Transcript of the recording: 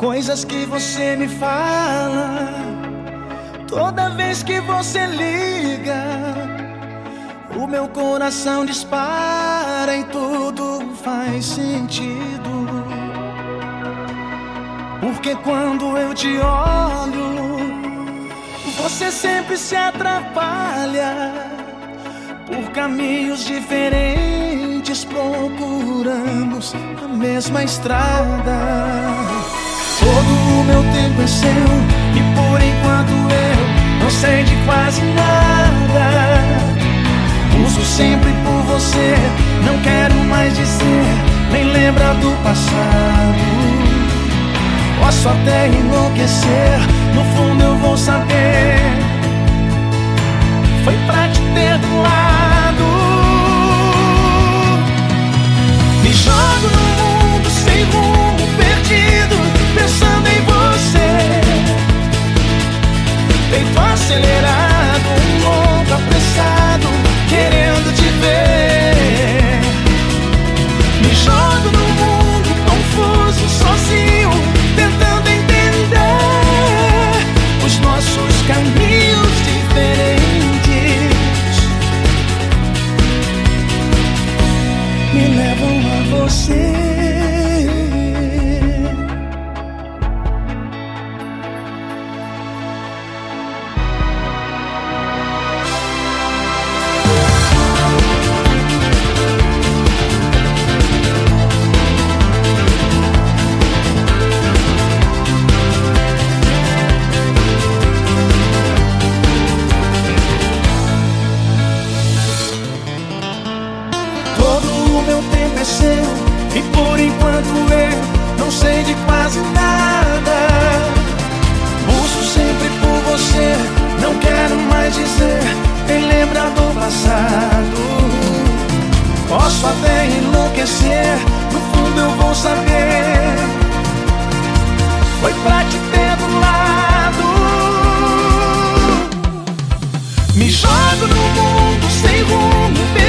Coisas que você me fala toda vez que você liga. O meu coração dispara e tudo faz sentido. Porque quando eu te olho, você sempre se atrapalha por caminhos diferentes. Procuramos a mesma estrada. Todo o meu tempo é seu E por enquanto eu não sei de quase nada. Uso sempre por você Não quero mais dizer Nem lembrar do passado. Posso até enlouquecer No fundo eu vou saber. Foi pra te ter Me levam a você. aconteceu E por enquanto eu não sei de quase nada. Busco sempre por você, não quero mais dizer Nem lembrar do passado. Posso até enlouquecer, no fundo eu vou saber. Foi pra te ter do lado. Me jogo no mundo sem rumo